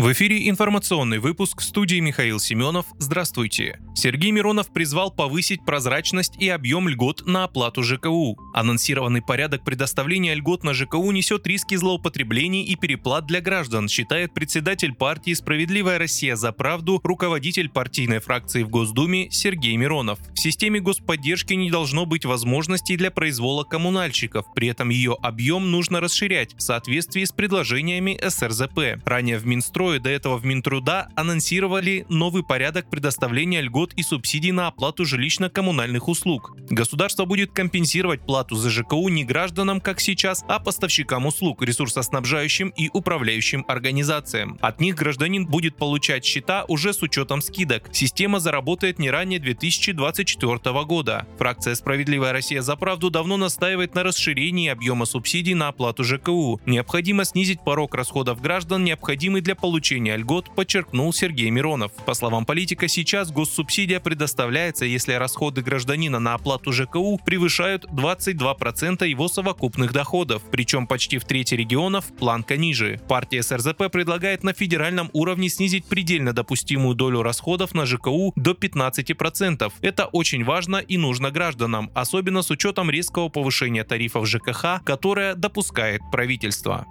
В эфире информационный выпуск в студии Михаил Семенов. Здравствуйте. Сергей Миронов призвал повысить прозрачность и объем льгот на оплату ЖКУ. Анонсированный порядок предоставления льгот на ЖКУ несет риски злоупотреблений и переплат для граждан, считает председатель партии «Справедливая Россия за правду», руководитель партийной фракции в Госдуме Сергей Миронов. В системе господдержки не должно быть возможностей для произвола коммунальщиков, при этом ее объем нужно расширять в соответствии с предложениями СРЗП. Ранее в Минстрой Минстрое до этого в Минтруда анонсировали новый порядок предоставления льгот и субсидий на оплату жилищно-коммунальных услуг. Государство будет компенсировать плату за ЖКУ не гражданам, как сейчас, а поставщикам услуг, ресурсоснабжающим и управляющим организациям. От них гражданин будет получать счета уже с учетом скидок. Система заработает не ранее 2024 года. Фракция «Справедливая Россия за правду» давно настаивает на расширении объема субсидий на оплату ЖКУ. Необходимо снизить порог расходов граждан, необходимый для получения получения льгот, подчеркнул Сергей Миронов. По словам политика, сейчас госсубсидия предоставляется, если расходы гражданина на оплату ЖКУ превышают 22% его совокупных доходов, причем почти в трети регионов планка ниже. Партия СРЗП предлагает на федеральном уровне снизить предельно допустимую долю расходов на ЖКУ до 15%. Это очень важно и нужно гражданам, особенно с учетом резкого повышения тарифов ЖКХ, которое допускает правительство.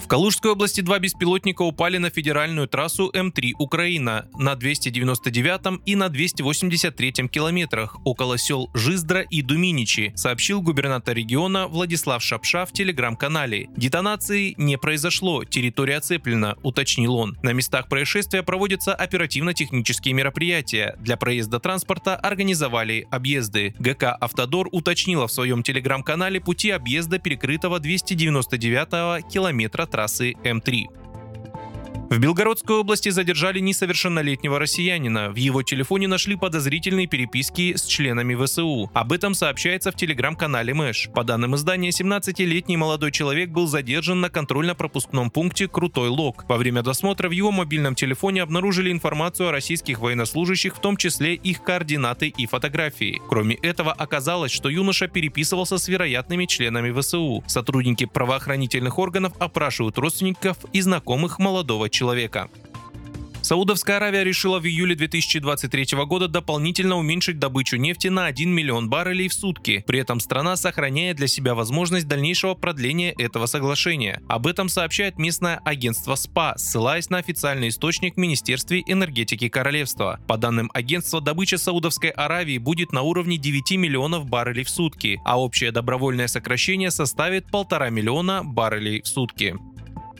В Калужской области два беспилотника упали на федеральную трассу М3 Украина на 299 и на 283 километрах около сел Жиздра и Думиничи, сообщил губернатор региона Владислав Шапша в телеграм-канале. Детонации не произошло, территория оцеплена, уточнил он. На местах происшествия проводятся оперативно-технические мероприятия. Для проезда транспорта организовали объезды. ГК «Автодор» уточнила в своем телеграм-канале пути объезда перекрытого 299 километра трассы М3. В Белгородской области задержали несовершеннолетнего россиянина. В его телефоне нашли подозрительные переписки с членами ВСУ. Об этом сообщается в телеграм-канале Мэш. По данным издания, 17-летний молодой человек был задержан на контрольно-пропускном пункте «Крутой Лог». Во время досмотра в его мобильном телефоне обнаружили информацию о российских военнослужащих, в том числе их координаты и фотографии. Кроме этого, оказалось, что юноша переписывался с вероятными членами ВСУ. Сотрудники правоохранительных органов опрашивают родственников и знакомых молодого человека. Саудовская Аравия решила в июле 2023 года дополнительно уменьшить добычу нефти на 1 миллион баррелей в сутки. При этом страна сохраняет для себя возможность дальнейшего продления этого соглашения. Об этом сообщает местное агентство СПА, ссылаясь на официальный источник в Министерстве энергетики Королевства. По данным агентства, добыча Саудовской Аравии будет на уровне 9 миллионов баррелей в сутки, а общее добровольное сокращение составит полтора миллиона баррелей в сутки.